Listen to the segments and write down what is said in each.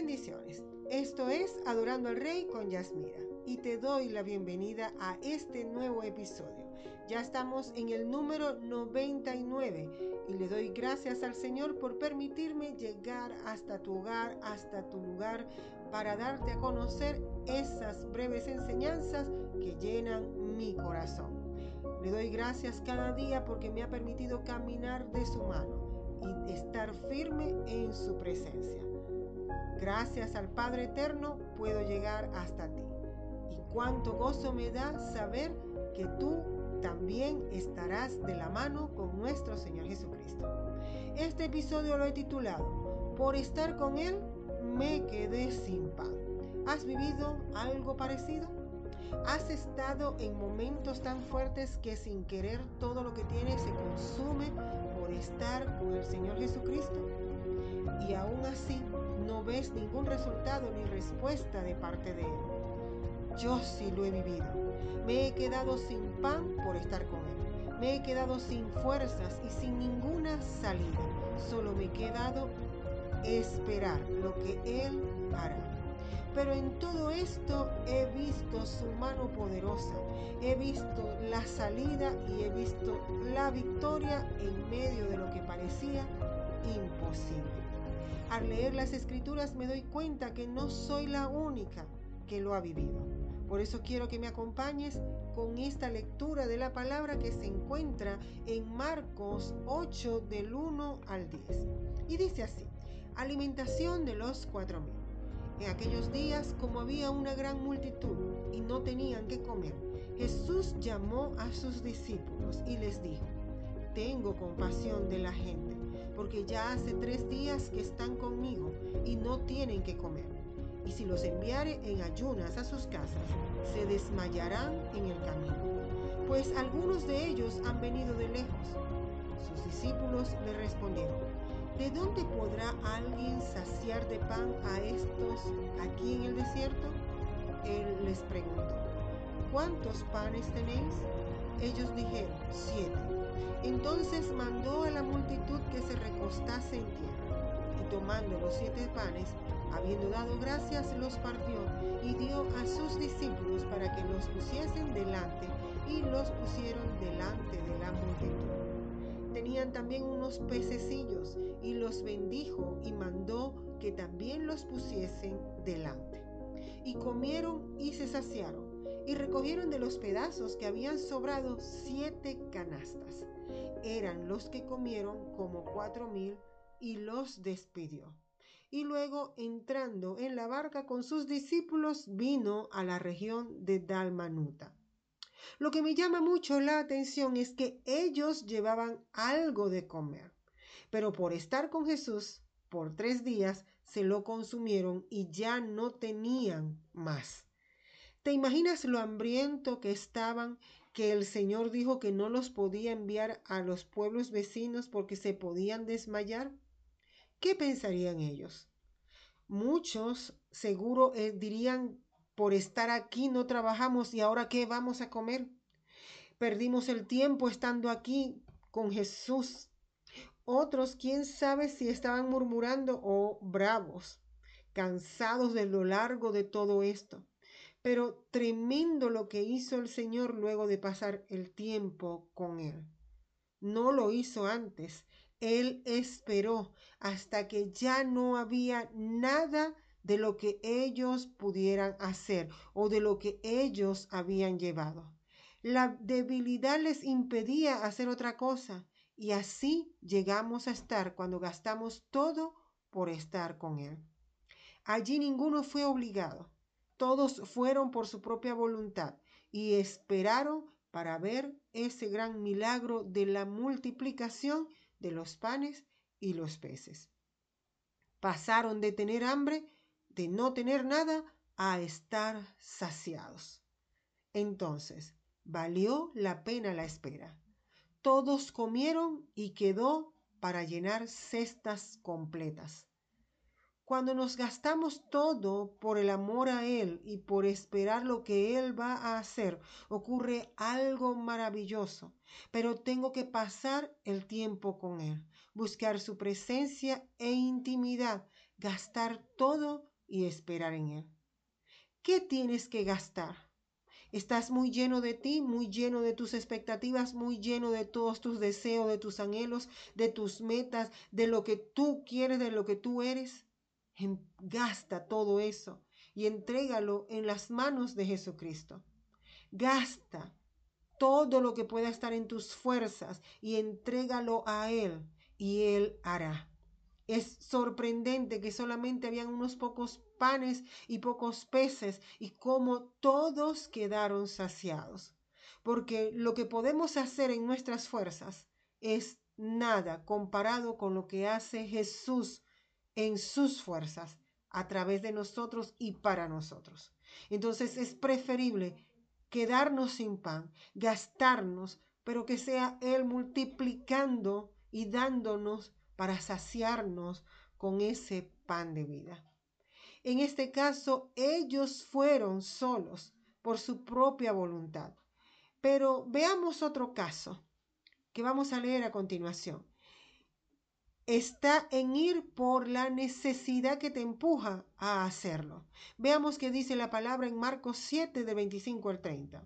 Bendiciones. Esto es Adorando al Rey con Yasmira y te doy la bienvenida a este nuevo episodio. Ya estamos en el número 99 y le doy gracias al Señor por permitirme llegar hasta tu hogar, hasta tu lugar, para darte a conocer esas breves enseñanzas que llenan mi corazón. Le doy gracias cada día porque me ha permitido caminar de su mano y estar firme en su presencia. Gracias al Padre Eterno puedo llegar hasta ti. Y cuánto gozo me da saber que tú también estarás de la mano con nuestro Señor Jesucristo. Este episodio lo he titulado Por estar con Él me quedé sin pan. ¿Has vivido algo parecido? ¿Has estado en momentos tan fuertes que sin querer todo lo que tienes se consume por estar con el Señor Jesucristo? Y aún así no ves ningún resultado ni respuesta de parte de Él. Yo sí lo he vivido. Me he quedado sin pan por estar con Él. Me he quedado sin fuerzas y sin ninguna salida. Solo me he quedado esperar lo que Él hará. Pero en todo esto he visto su mano poderosa, he visto la salida y he visto la victoria en medio de lo que parecía imposible. Al leer las escrituras me doy cuenta que no soy la única que lo ha vivido. Por eso quiero que me acompañes con esta lectura de la palabra que se encuentra en Marcos 8 del 1 al 10. Y dice así, alimentación de los cuatro mil. En aquellos días, como había una gran multitud y no tenían que comer, Jesús llamó a sus discípulos y les dijo, tengo compasión de la gente porque ya hace tres días que están conmigo y no tienen que comer. Y si los enviare en ayunas a sus casas, se desmayarán en el camino, pues algunos de ellos han venido de lejos. Sus discípulos le respondieron, ¿de dónde podrá alguien saciar de pan a estos aquí en el desierto? Él les preguntó, ¿cuántos panes tenéis? Ellos dijeron, siete. Entonces mandó a la multitud que se recostase en tierra, y tomando los siete panes, habiendo dado gracias, los partió y dio a sus discípulos para que los pusiesen delante, y los pusieron delante de la multitud. Tenían también unos pececillos, y los bendijo y mandó que también los pusiesen delante. Y comieron y se saciaron y recogieron de los pedazos que habían sobrado siete canastas. Eran los que comieron como cuatro mil y los despidió. Y luego, entrando en la barca con sus discípulos, vino a la región de Dalmanuta. Lo que me llama mucho la atención es que ellos llevaban algo de comer, pero por estar con Jesús por tres días se lo consumieron y ya no tenían más. ¿Te imaginas lo hambriento que estaban que el Señor dijo que no los podía enviar a los pueblos vecinos porque se podían desmayar? ¿Qué pensarían ellos? Muchos seguro eh, dirían, por estar aquí no trabajamos y ahora qué vamos a comer. Perdimos el tiempo estando aquí con Jesús. Otros, quién sabe si estaban murmurando o bravos, cansados de lo largo de todo esto. Pero tremendo lo que hizo el Señor luego de pasar el tiempo con Él. No lo hizo antes. Él esperó hasta que ya no había nada de lo que ellos pudieran hacer o de lo que ellos habían llevado. La debilidad les impedía hacer otra cosa y así llegamos a estar cuando gastamos todo por estar con Él. Allí ninguno fue obligado. Todos fueron por su propia voluntad y esperaron para ver ese gran milagro de la multiplicación de los panes y los peces. Pasaron de tener hambre, de no tener nada, a estar saciados. Entonces, valió la pena la espera. Todos comieron y quedó para llenar cestas completas. Cuando nos gastamos todo por el amor a Él y por esperar lo que Él va a hacer, ocurre algo maravilloso. Pero tengo que pasar el tiempo con Él, buscar su presencia e intimidad, gastar todo y esperar en Él. ¿Qué tienes que gastar? Estás muy lleno de ti, muy lleno de tus expectativas, muy lleno de todos tus deseos, de tus anhelos, de tus metas, de lo que tú quieres, de lo que tú eres. Gasta todo eso y entrégalo en las manos de Jesucristo. Gasta todo lo que pueda estar en tus fuerzas y entrégalo a Él y Él hará. Es sorprendente que solamente habían unos pocos panes y pocos peces y como todos quedaron saciados. Porque lo que podemos hacer en nuestras fuerzas es nada comparado con lo que hace Jesús en sus fuerzas a través de nosotros y para nosotros. Entonces es preferible quedarnos sin pan, gastarnos, pero que sea Él multiplicando y dándonos para saciarnos con ese pan de vida. En este caso, ellos fueron solos por su propia voluntad. Pero veamos otro caso que vamos a leer a continuación. Está en ir por la necesidad que te empuja a hacerlo. Veamos qué dice la palabra en Marcos 7 de 25 al 30.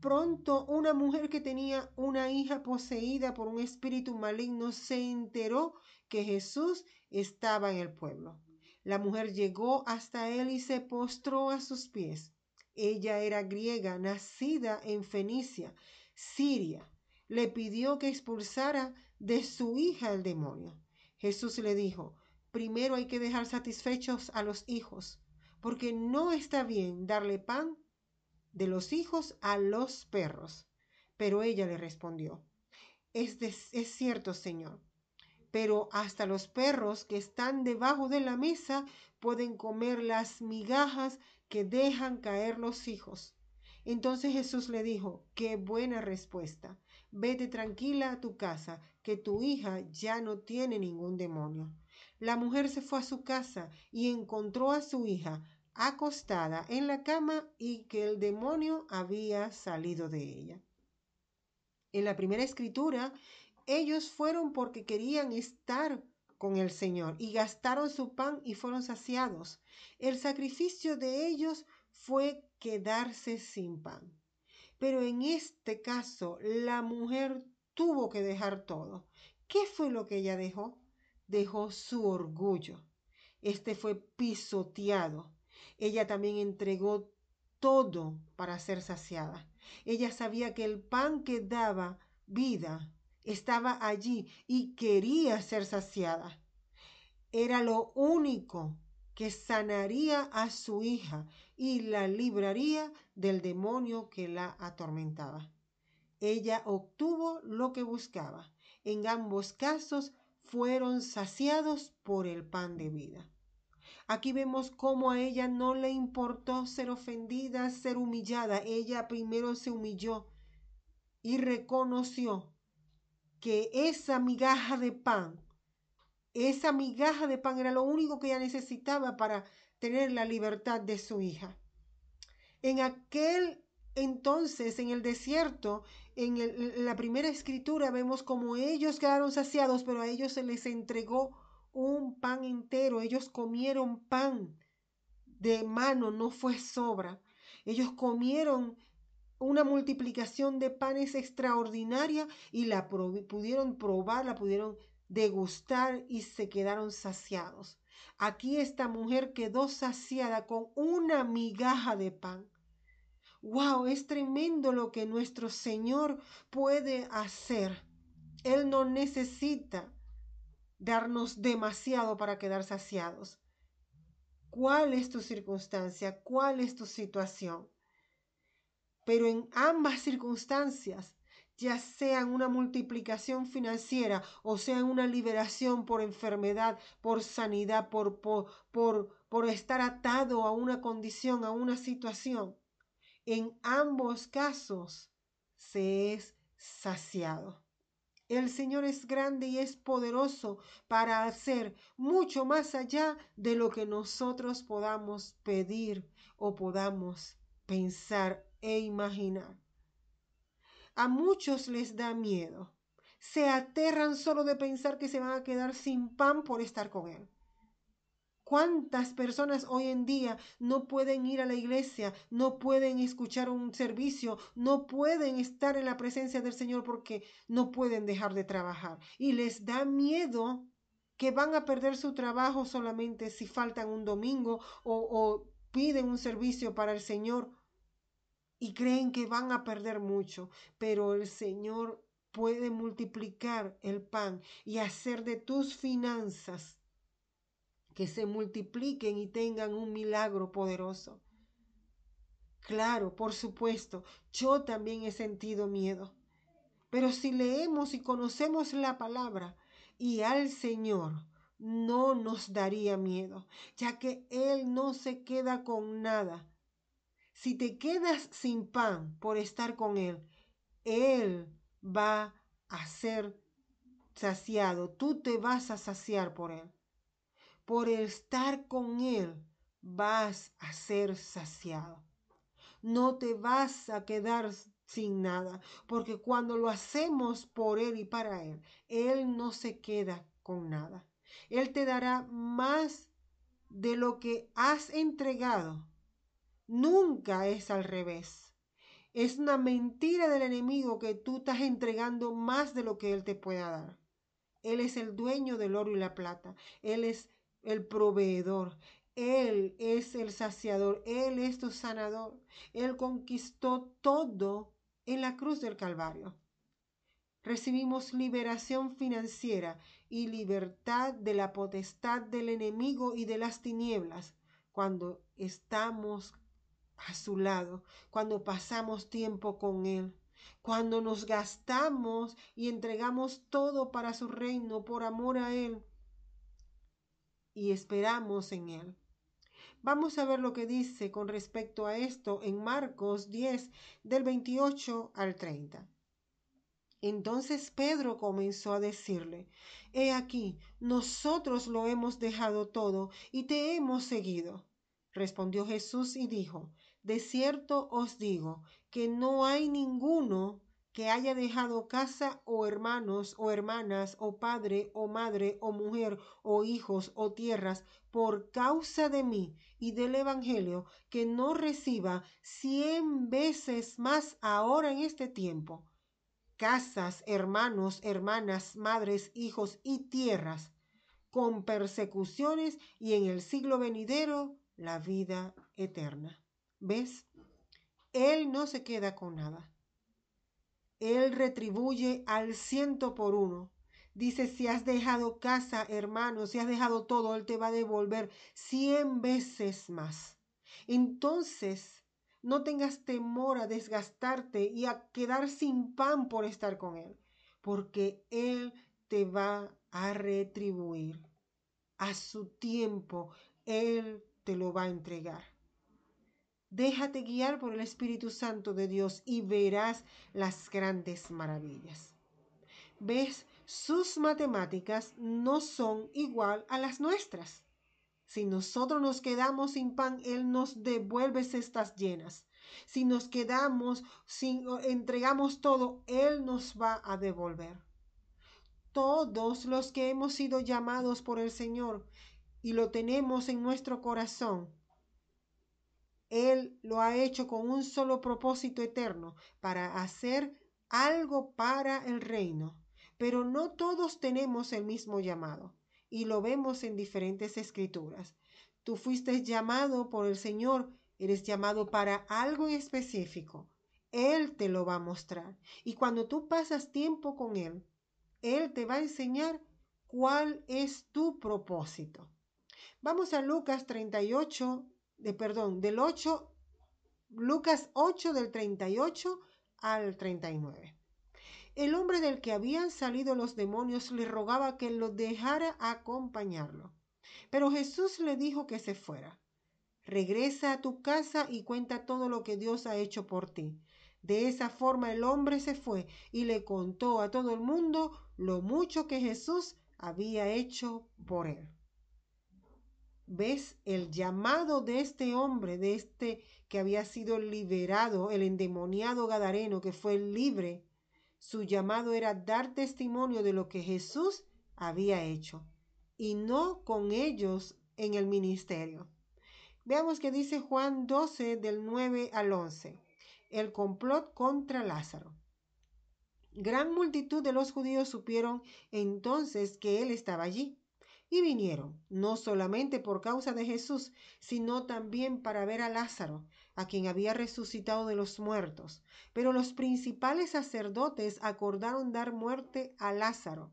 Pronto una mujer que tenía una hija poseída por un espíritu maligno se enteró que Jesús estaba en el pueblo. La mujer llegó hasta él y se postró a sus pies. Ella era griega, nacida en Fenicia, Siria. Le pidió que expulsara de su hija el demonio. Jesús le dijo, primero hay que dejar satisfechos a los hijos, porque no está bien darle pan de los hijos a los perros. Pero ella le respondió, es, es cierto, Señor, pero hasta los perros que están debajo de la mesa pueden comer las migajas que dejan caer los hijos. Entonces Jesús le dijo, qué buena respuesta. Vete tranquila a tu casa, que tu hija ya no tiene ningún demonio. La mujer se fue a su casa y encontró a su hija acostada en la cama y que el demonio había salido de ella. En la primera escritura, ellos fueron porque querían estar con el Señor y gastaron su pan y fueron saciados. El sacrificio de ellos fue quedarse sin pan. Pero en este caso, la mujer tuvo que dejar todo. ¿Qué fue lo que ella dejó? Dejó su orgullo. Este fue pisoteado. Ella también entregó todo para ser saciada. Ella sabía que el pan que daba vida estaba allí y quería ser saciada. Era lo único que sanaría a su hija y la libraría del demonio que la atormentaba. Ella obtuvo lo que buscaba. En ambos casos fueron saciados por el pan de vida. Aquí vemos cómo a ella no le importó ser ofendida, ser humillada. Ella primero se humilló y reconoció que esa migaja de pan, esa migaja de pan era lo único que ella necesitaba para tener la libertad de su hija. En aquel entonces, en el desierto, en, la primera escritura, vemos como ellos quedaron saciados, pero a ellos se les entregó un pan entero. Ellos comieron pan de mano, no fue sobra. Ellos comieron una multiplicación de panes extraordinaria y la pudieron probar, la pudieron degustar y se quedaron saciados. Aquí esta mujer quedó saciada con una migaja de pan. ¡Wow! Es tremendo lo que nuestro Señor puede hacer. Él no necesita darnos demasiado para quedar saciados. ¿Cuál es tu circunstancia? ¿Cuál es tu situación? pero en ambas circunstancias, ya sean una multiplicación financiera o sea una liberación por enfermedad, por sanidad, por, por, por, por estar atado a una condición, a una situación, en ambos casos se es saciado. El Señor es grande y es poderoso para hacer mucho más allá de lo que nosotros podamos pedir o podamos pensar e imaginar. A muchos les da miedo. Se aterran solo de pensar que se van a quedar sin pan por estar con Él. ¿Cuántas personas hoy en día no pueden ir a la iglesia, no pueden escuchar un servicio, no pueden estar en la presencia del Señor porque no pueden dejar de trabajar? Y les da miedo que van a perder su trabajo solamente si faltan un domingo o, o piden un servicio para el Señor y creen que van a perder mucho, pero el Señor puede multiplicar el pan y hacer de tus finanzas que se multipliquen y tengan un milagro poderoso. Claro, por supuesto, yo también he sentido miedo. Pero si leemos y conocemos la palabra y al Señor, no nos daría miedo, ya que Él no se queda con nada. Si te quedas sin pan por estar con Él, Él va a ser saciado, tú te vas a saciar por Él por estar con Él, vas a ser saciado. No te vas a quedar sin nada, porque cuando lo hacemos por Él y para Él, Él no se queda con nada. Él te dará más de lo que has entregado. Nunca es al revés. Es una mentira del enemigo que tú estás entregando más de lo que Él te pueda dar. Él es el dueño del oro y la plata. Él es el proveedor. Él es el saciador, Él es tu sanador. Él conquistó todo en la cruz del Calvario. Recibimos liberación financiera y libertad de la potestad del enemigo y de las tinieblas cuando estamos a su lado, cuando pasamos tiempo con Él, cuando nos gastamos y entregamos todo para su reino por amor a Él y esperamos en Él. Vamos a ver lo que dice con respecto a esto en Marcos 10 del 28 al 30. Entonces Pedro comenzó a decirle, He aquí, nosotros lo hemos dejado todo y te hemos seguido. Respondió Jesús y dijo, De cierto os digo que no hay ninguno que haya dejado casa o hermanos o hermanas o padre o madre o mujer o hijos o tierras por causa de mí y del Evangelio, que no reciba cien veces más ahora en este tiempo, casas, hermanos, hermanas, madres, hijos y tierras, con persecuciones y en el siglo venidero la vida eterna. ¿Ves? Él no se queda con nada. Él retribuye al ciento por uno. Dice, si has dejado casa, hermano, si has dejado todo, Él te va a devolver cien veces más. Entonces, no tengas temor a desgastarte y a quedar sin pan por estar con Él, porque Él te va a retribuir. A su tiempo, Él te lo va a entregar. Déjate guiar por el Espíritu Santo de Dios y verás las grandes maravillas. ¿Ves? Sus matemáticas no son igual a las nuestras. Si nosotros nos quedamos sin pan, Él nos devuelve cestas llenas. Si nos quedamos sin, entregamos todo, Él nos va a devolver. Todos los que hemos sido llamados por el Señor y lo tenemos en nuestro corazón, él lo ha hecho con un solo propósito eterno, para hacer algo para el reino. Pero no todos tenemos el mismo llamado, y lo vemos en diferentes escrituras. Tú fuiste llamado por el Señor, eres llamado para algo específico. Él te lo va a mostrar. Y cuando tú pasas tiempo con Él, Él te va a enseñar cuál es tu propósito. Vamos a Lucas 38, perdón, del 8, Lucas 8 del 38 al 39. El hombre del que habían salido los demonios le rogaba que lo dejara acompañarlo. Pero Jesús le dijo que se fuera. Regresa a tu casa y cuenta todo lo que Dios ha hecho por ti. De esa forma el hombre se fue y le contó a todo el mundo lo mucho que Jesús había hecho por él ves el llamado de este hombre, de este que había sido liberado, el endemoniado Gadareno que fue libre. Su llamado era dar testimonio de lo que Jesús había hecho y no con ellos en el ministerio. Veamos que dice Juan 12 del 9 al 11. El complot contra Lázaro. Gran multitud de los judíos supieron entonces que él estaba allí y vinieron, no solamente por causa de Jesús, sino también para ver a Lázaro, a quien había resucitado de los muertos. Pero los principales sacerdotes acordaron dar muerte a Lázaro,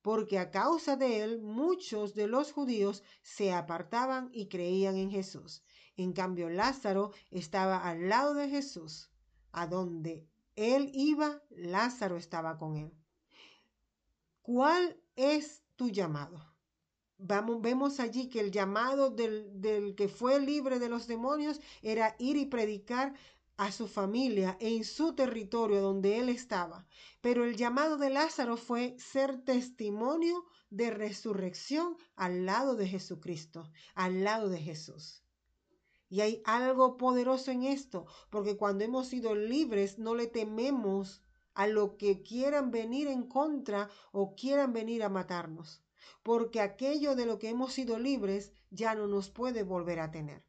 porque a causa de él muchos de los judíos se apartaban y creían en Jesús. En cambio, Lázaro estaba al lado de Jesús, a donde él iba, Lázaro estaba con él. ¿Cuál es tu llamado? Vamos, vemos allí que el llamado del, del que fue libre de los demonios era ir y predicar a su familia en su territorio donde él estaba. Pero el llamado de Lázaro fue ser testimonio de resurrección al lado de Jesucristo, al lado de Jesús. Y hay algo poderoso en esto, porque cuando hemos sido libres no le tememos a lo que quieran venir en contra o quieran venir a matarnos porque aquello de lo que hemos sido libres ya no nos puede volver a tener.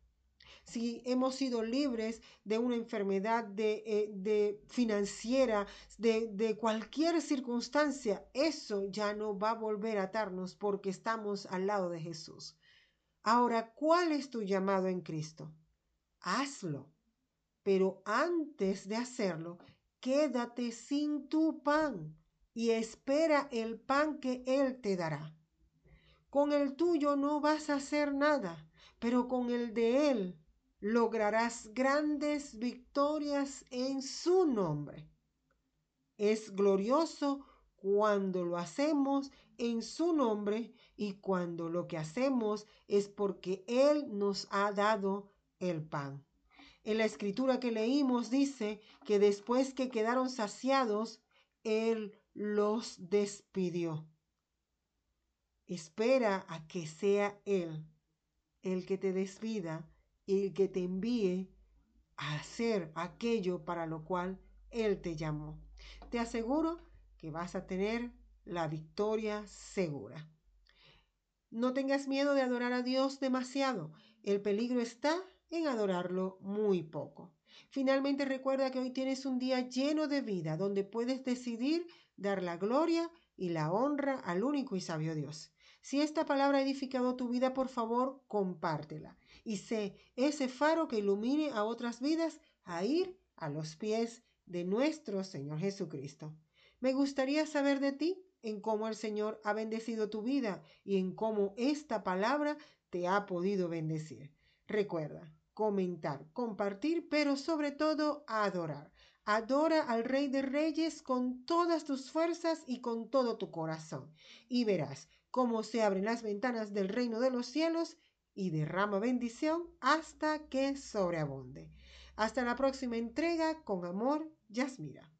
Si hemos sido libres de una enfermedad de, eh, de financiera, de, de cualquier circunstancia, eso ya no va a volver a atarnos porque estamos al lado de Jesús. Ahora, ¿cuál es tu llamado en Cristo? Hazlo. Pero antes de hacerlo, quédate sin tu pan y espera el pan que Él te dará. Con el tuyo no vas a hacer nada, pero con el de Él lograrás grandes victorias en su nombre. Es glorioso cuando lo hacemos en su nombre y cuando lo que hacemos es porque Él nos ha dado el pan. En la escritura que leímos dice que después que quedaron saciados, Él los despidió. Espera a que sea Él el que te despida y el que te envíe a hacer aquello para lo cual Él te llamó. Te aseguro que vas a tener la victoria segura. No tengas miedo de adorar a Dios demasiado. El peligro está en adorarlo muy poco. Finalmente recuerda que hoy tienes un día lleno de vida donde puedes decidir dar la gloria y la honra al único y sabio Dios. Si esta palabra ha edificado tu vida, por favor, compártela y sé ese faro que ilumine a otras vidas a ir a los pies de nuestro Señor Jesucristo. Me gustaría saber de ti en cómo el Señor ha bendecido tu vida y en cómo esta palabra te ha podido bendecir. Recuerda, comentar, compartir, pero sobre todo adorar. Adora al Rey de Reyes con todas tus fuerzas y con todo tu corazón. Y verás cómo se abren las ventanas del reino de los cielos y derrama bendición hasta que sobreabunde. Hasta la próxima entrega, con amor, Yasmira.